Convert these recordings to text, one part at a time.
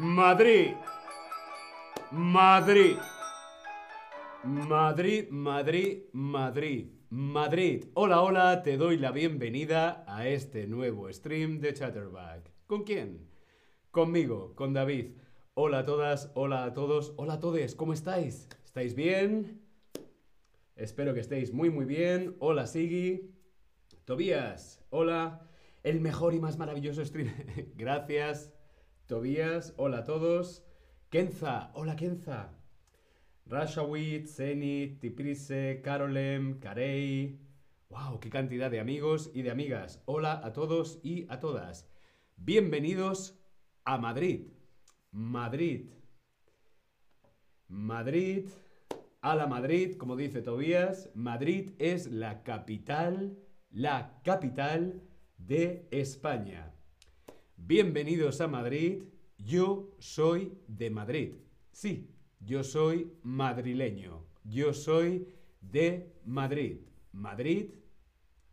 Madrid. Madrid. Madrid, Madrid, Madrid. Madrid. Hola, hola, te doy la bienvenida a este nuevo stream de Chatterback. ¿Con quién? Conmigo, con David. Hola a todas, hola a todos, hola a todos, ¿cómo estáis? ¿Estáis bien? Espero que estéis muy muy bien. Hola Sigi. Tobías, hola. El mejor y más maravilloso stream. Gracias. Tobías, hola a todos. Kenza, hola Kenza. Rashawit, Zenit, Tiprise, Carolem, Carey. ¡Wow! ¡Qué cantidad de amigos y de amigas! Hola a todos y a todas. Bienvenidos a Madrid. Madrid. Madrid. A la Madrid, como dice Tobías. Madrid es la capital, la capital de España. Bienvenidos a Madrid. Yo soy de Madrid. Sí, yo soy madrileño. Yo soy de Madrid. Madrid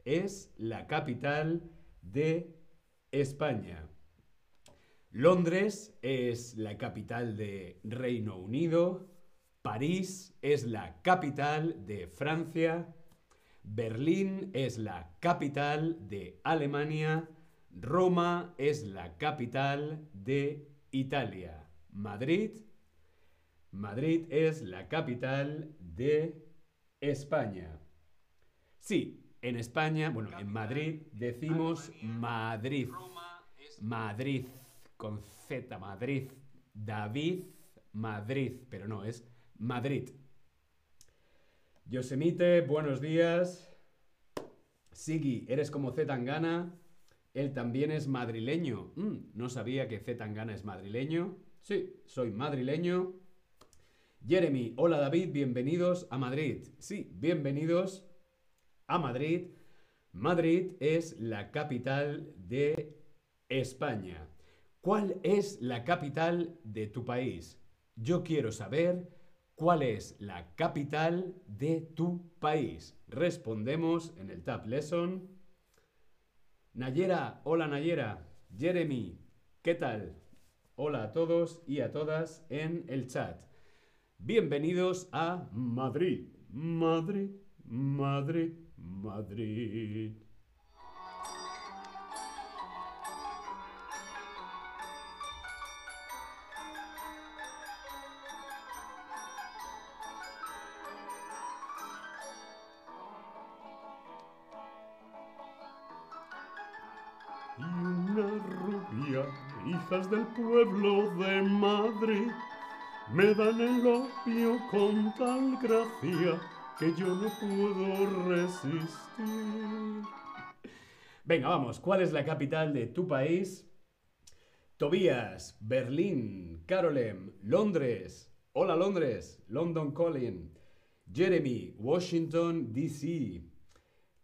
es la capital de España. Londres es la capital de Reino Unido. París es la capital de Francia. Berlín es la capital de Alemania. Roma es la capital de Italia. Madrid. Madrid es la capital de España. Sí, en España, bueno, en Madrid decimos Madrid. Madrid, con Z, Madrid. David, Madrid, pero no, es Madrid. Yosemite, buenos días. Sigi, eres como Z Tangana. Él también es madrileño. Mm, no sabía que Z Tangana es madrileño. Sí, soy madrileño. Jeremy, hola David, bienvenidos a Madrid. Sí, bienvenidos a Madrid. Madrid es la capital de España. ¿Cuál es la capital de tu país? Yo quiero saber cuál es la capital de tu país. Respondemos en el Tab Lesson. Nayera, hola Nayera. Jeremy, ¿qué tal? Hola a todos y a todas en el chat. Bienvenidos a Madrid, Madrid, Madrid, Madrid. Hijas del pueblo de Madrid, me dan el opio con tal gracia que yo no puedo resistir. Venga, vamos, ¿cuál es la capital de tu país? Tobías, Berlín, Carolem, Londres. Hola Londres, London Calling. Jeremy, Washington, D.C.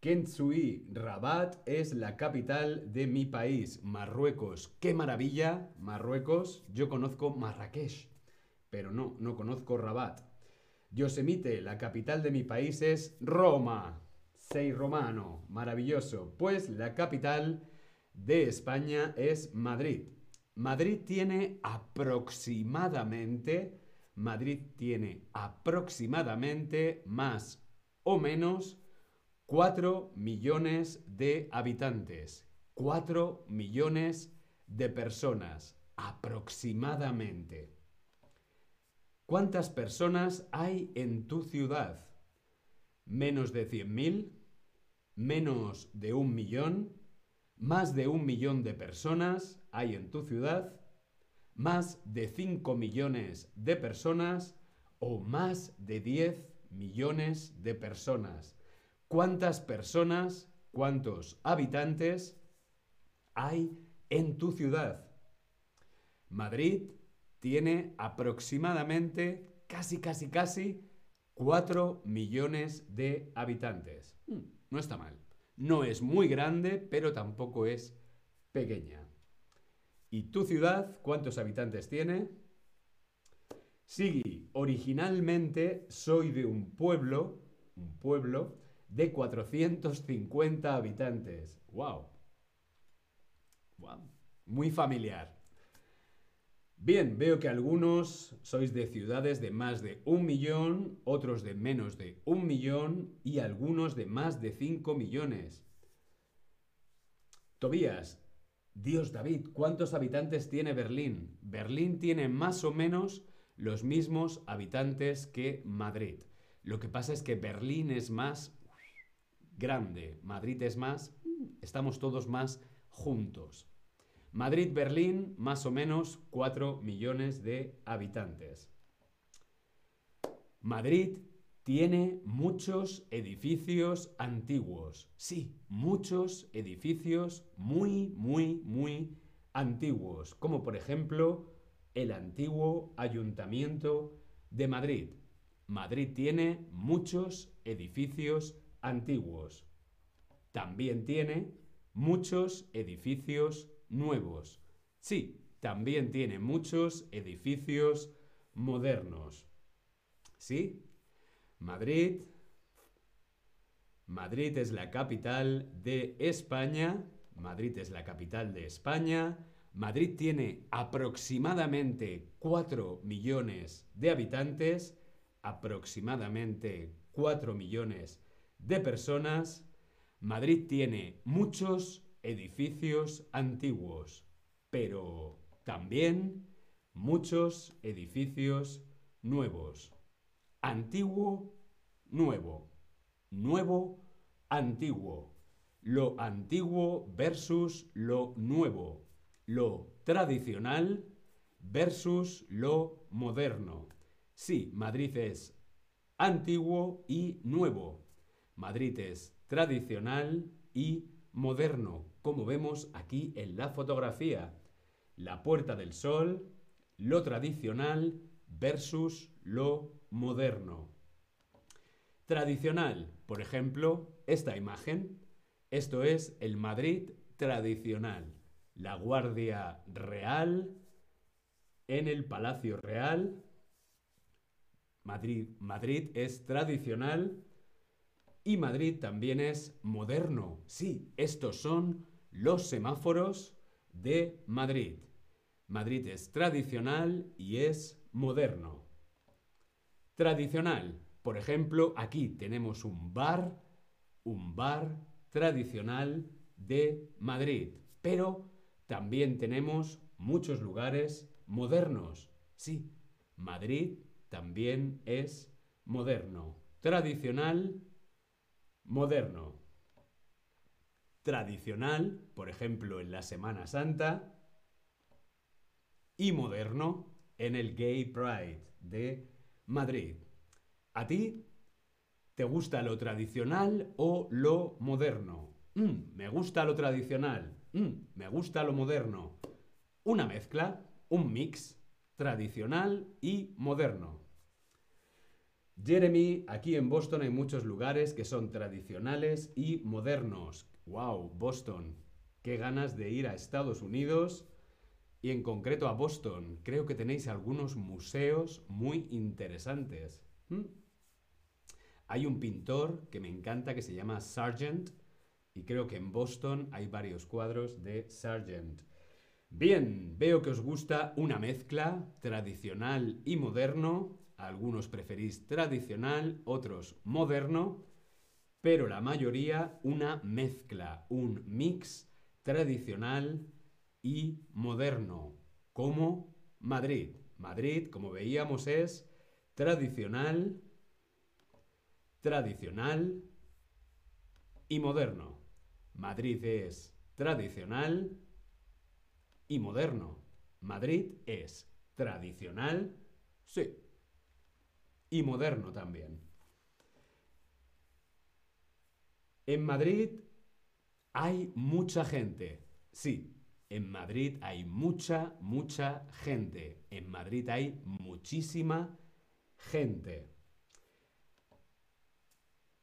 Kentsui, Rabat es la capital de mi país, Marruecos. ¡Qué maravilla! Marruecos, yo conozco Marrakech, pero no, no conozco Rabat. Yosemite, la capital de mi país es Roma. Sei romano, maravilloso. Pues la capital de España es Madrid. Madrid tiene aproximadamente, Madrid tiene aproximadamente más o menos 4 millones de habitantes. 4 millones de personas, aproximadamente. ¿Cuántas personas hay en tu ciudad? ¿Menos de 100.000? ¿Menos de un millón? ¿Más de un millón de personas hay en tu ciudad? ¿Más de 5 millones de personas? ¿O más de 10 millones de personas? ¿Cuántas personas, cuántos habitantes hay en tu ciudad? Madrid tiene aproximadamente, casi, casi, casi, 4 millones de habitantes. Hmm, no está mal. No es muy grande, pero tampoco es pequeña. ¿Y tu ciudad cuántos habitantes tiene? Sigui, originalmente soy de un pueblo, un pueblo de 450 habitantes. ¡Wow! ¡Wow! Muy familiar. Bien, veo que algunos sois de ciudades de más de un millón, otros de menos de un millón y algunos de más de cinco millones. Tobías, Dios David, ¿cuántos habitantes tiene Berlín? Berlín tiene más o menos los mismos habitantes que Madrid. Lo que pasa es que Berlín es más grande, Madrid es más, estamos todos más juntos. Madrid-Berlín, más o menos 4 millones de habitantes. Madrid tiene muchos edificios antiguos. Sí, muchos edificios muy, muy, muy antiguos. Como por ejemplo el antiguo Ayuntamiento de Madrid. Madrid tiene muchos edificios antiguos. También tiene muchos edificios nuevos. Sí, también tiene muchos edificios modernos. ¿Sí? Madrid. Madrid es la capital de España. Madrid es la capital de España. Madrid tiene aproximadamente 4 millones de habitantes, aproximadamente 4 millones de personas. Madrid tiene muchos edificios antiguos, pero también muchos edificios nuevos. Antiguo, nuevo. Nuevo, antiguo. Lo antiguo versus lo nuevo. Lo tradicional versus lo moderno. Sí, Madrid es antiguo y nuevo. Madrid es tradicional y moderno como vemos aquí en la fotografía. La Puerta del Sol, lo tradicional versus lo moderno. Tradicional, por ejemplo, esta imagen. Esto es el Madrid tradicional. La Guardia Real en el Palacio Real. Madrid, Madrid es tradicional y Madrid también es moderno. Sí, estos son los semáforos de Madrid. Madrid es tradicional y es moderno. Tradicional. Por ejemplo, aquí tenemos un bar, un bar tradicional de Madrid. Pero también tenemos muchos lugares modernos. Sí, Madrid también es moderno. Tradicional, moderno tradicional, por ejemplo en la Semana Santa, y moderno en el Gay Pride de Madrid. ¿A ti te gusta lo tradicional o lo moderno? Mm, me gusta lo tradicional. Mm, me gusta lo moderno. Una mezcla, un mix tradicional y moderno. Jeremy, aquí en Boston hay muchos lugares que son tradicionales y modernos. ¡Wow! Boston. Qué ganas de ir a Estados Unidos y en concreto a Boston. Creo que tenéis algunos museos muy interesantes. ¿Mm? Hay un pintor que me encanta que se llama Sargent y creo que en Boston hay varios cuadros de Sargent. Bien, veo que os gusta una mezcla tradicional y moderno. Algunos preferís tradicional, otros moderno pero la mayoría una mezcla, un mix tradicional y moderno, como Madrid. Madrid, como veíamos, es tradicional, tradicional y moderno. Madrid es tradicional y moderno. Madrid es tradicional, sí, y moderno también. En Madrid hay mucha gente. Sí, en Madrid hay mucha, mucha gente. En Madrid hay muchísima gente.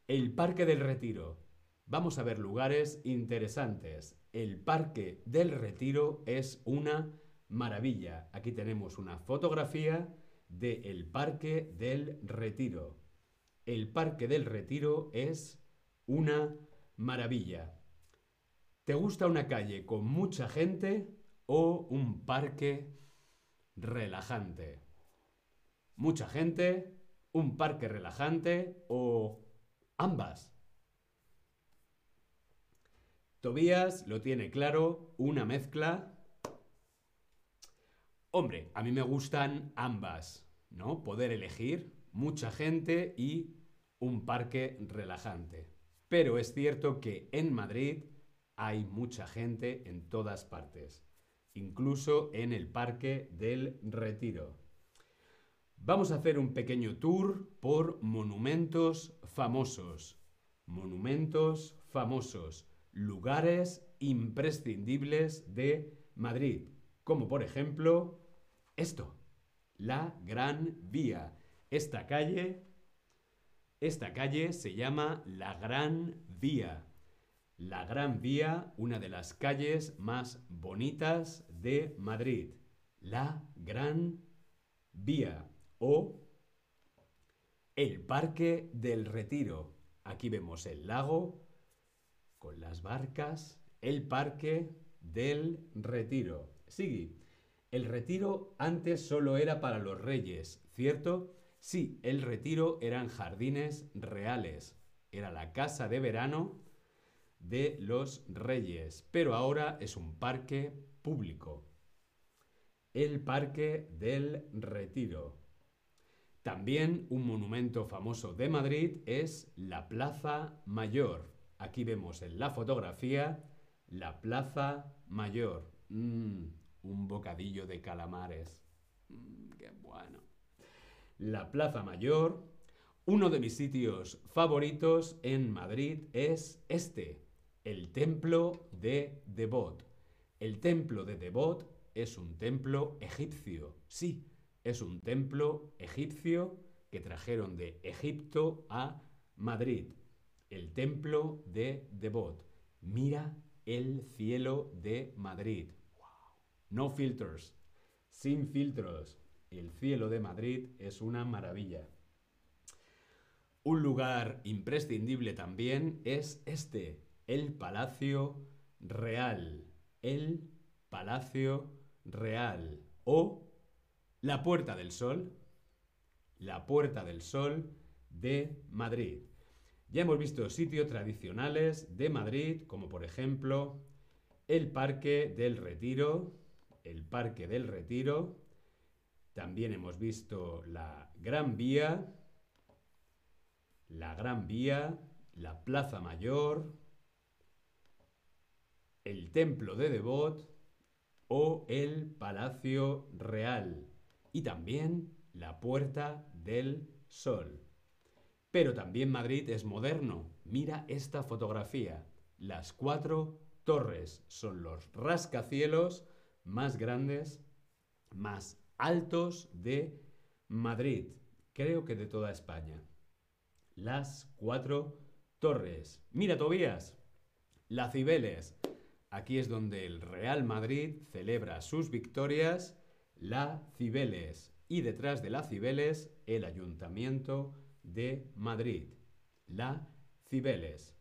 El Parque del Retiro. Vamos a ver lugares interesantes. El Parque del Retiro es una maravilla. Aquí tenemos una fotografía del Parque del Retiro. El Parque del Retiro es una maravilla. ¿Te gusta una calle con mucha gente o un parque relajante. Mucha gente, un parque relajante o ambas. Tobías lo tiene claro, una mezcla. Hombre, a mí me gustan ambas, ¿no? Poder elegir mucha gente y un parque relajante. Pero es cierto que en Madrid hay mucha gente en todas partes, incluso en el Parque del Retiro. Vamos a hacer un pequeño tour por monumentos famosos. Monumentos famosos, lugares imprescindibles de Madrid, como por ejemplo esto, la Gran Vía. Esta calle esta calle se llama la Gran Vía. La Gran Vía, una de las calles más bonitas de Madrid. La Gran Vía o el Parque del Retiro. Aquí vemos el lago con las barcas, el Parque del Retiro. Sigue. El retiro antes solo era para los reyes, ¿cierto? Sí, el retiro eran jardines reales. Era la casa de verano de los reyes, pero ahora es un parque público. El Parque del Retiro. También un monumento famoso de Madrid es la Plaza Mayor. Aquí vemos en la fotografía la Plaza Mayor. Mm, un bocadillo de calamares. Mm, qué bueno la Plaza Mayor. Uno de mis sitios favoritos en Madrid es este, el Templo de Devot. El Templo de Devot es un templo egipcio. Sí, es un templo egipcio que trajeron de Egipto a Madrid. El Templo de Devot. Mira el cielo de Madrid. No filters. Sin filtros. El cielo de Madrid es una maravilla. Un lugar imprescindible también es este, el Palacio Real. El Palacio Real o la Puerta del Sol. La Puerta del Sol de Madrid. Ya hemos visto sitios tradicionales de Madrid, como por ejemplo el Parque del Retiro, el Parque del Retiro, también hemos visto la Gran Vía, la Gran Vía, la Plaza Mayor, el Templo de Devot o el Palacio Real y también la Puerta del Sol. Pero también Madrid es moderno. Mira esta fotografía. Las cuatro torres son los rascacielos más grandes, más altos de Madrid, creo que de toda España. Las cuatro torres. Mira, Tobías, la Cibeles. Aquí es donde el Real Madrid celebra sus victorias, la Cibeles. Y detrás de la Cibeles, el Ayuntamiento de Madrid, la Cibeles.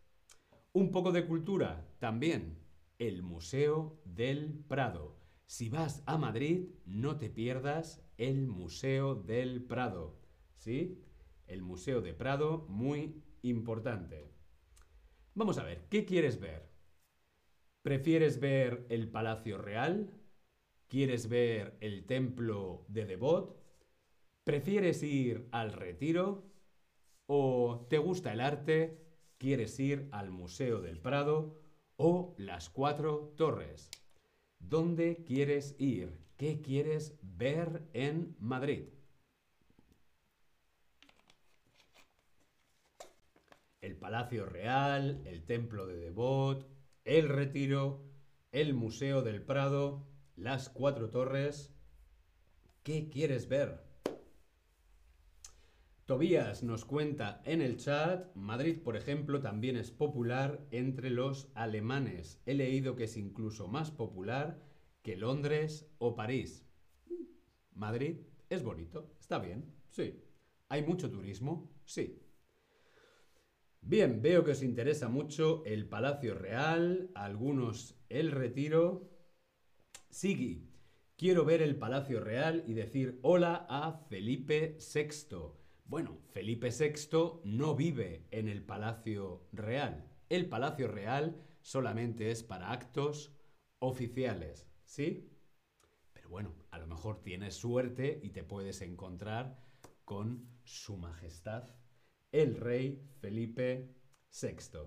Un poco de cultura también, el Museo del Prado. Si vas a Madrid, no te pierdas el Museo del Prado. ¿Sí? El Museo de Prado, muy importante. Vamos a ver, ¿qué quieres ver? ¿Prefieres ver el Palacio Real? ¿Quieres ver el Templo de Devot? ¿Prefieres ir al Retiro? ¿O te gusta el arte? ¿Quieres ir al Museo del Prado? ¿O las Cuatro Torres? ¿Dónde quieres ir? ¿Qué quieres ver en Madrid? El Palacio Real, el Templo de Devot, el Retiro, el Museo del Prado, las Cuatro Torres. ¿Qué quieres ver? Tobías nos cuenta en el chat, Madrid, por ejemplo, también es popular entre los alemanes. He leído que es incluso más popular que Londres o París. Madrid es bonito, está bien, sí. ¿Hay mucho turismo? Sí. Bien, veo que os interesa mucho el Palacio Real, algunos el Retiro. Sigui, Quiero ver el Palacio Real y decir hola a Felipe VI. Bueno, Felipe VI no vive en el Palacio Real. El Palacio Real solamente es para actos oficiales, ¿sí? Pero bueno, a lo mejor tienes suerte y te puedes encontrar con Su Majestad, el Rey Felipe VI.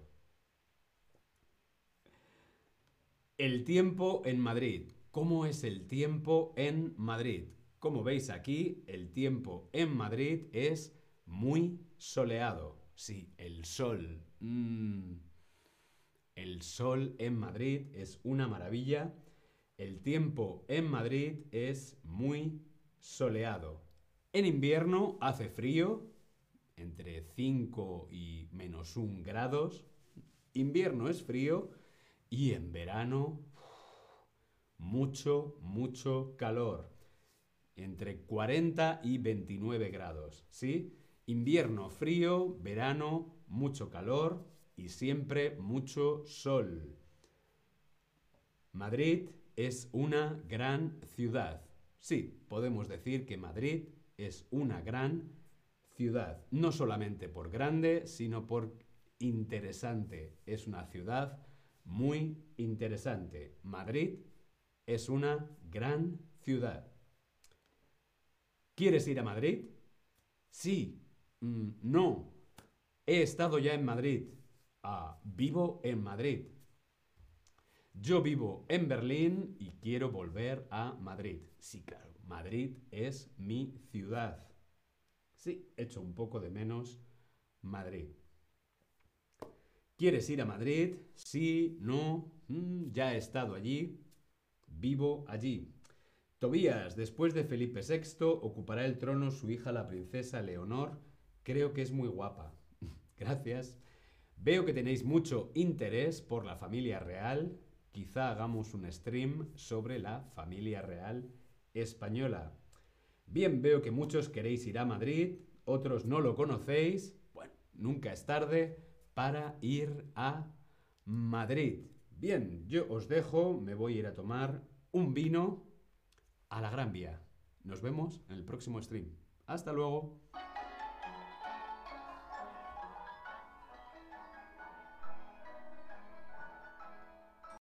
El tiempo en Madrid. ¿Cómo es el tiempo en Madrid? Como veis aquí, el tiempo en Madrid es muy soleado. Sí, el sol. Mm. El sol en Madrid es una maravilla. El tiempo en Madrid es muy soleado. En invierno hace frío, entre 5 y menos 1 grados. Invierno es frío y en verano mucho, mucho calor. Entre 40 y 29 grados, ¿sí? Invierno frío, verano mucho calor y siempre mucho sol. Madrid es una gran ciudad. Sí, podemos decir que Madrid es una gran ciudad. No solamente por grande, sino por interesante. Es una ciudad muy interesante. Madrid es una gran ciudad. ¿Quieres ir a Madrid? Sí. Mm, no. He estado ya en Madrid. Ah, vivo en Madrid. Yo vivo en Berlín y quiero volver a Madrid. Sí, claro. Madrid es mi ciudad. Sí, echo un poco de menos Madrid. ¿Quieres ir a Madrid? Sí, no, mm, ya he estado allí, vivo allí. Tobías, después de Felipe VI, ocupará el trono su hija la princesa Leonor. Creo que es muy guapa. Gracias. Veo que tenéis mucho interés por la familia real. Quizá hagamos un stream sobre la familia real española. Bien, veo que muchos queréis ir a Madrid, otros no lo conocéis. Bueno, nunca es tarde para ir a Madrid. Bien, yo os dejo, me voy a ir a tomar un vino a la Gran Vía. Nos vemos en el próximo stream. Hasta luego.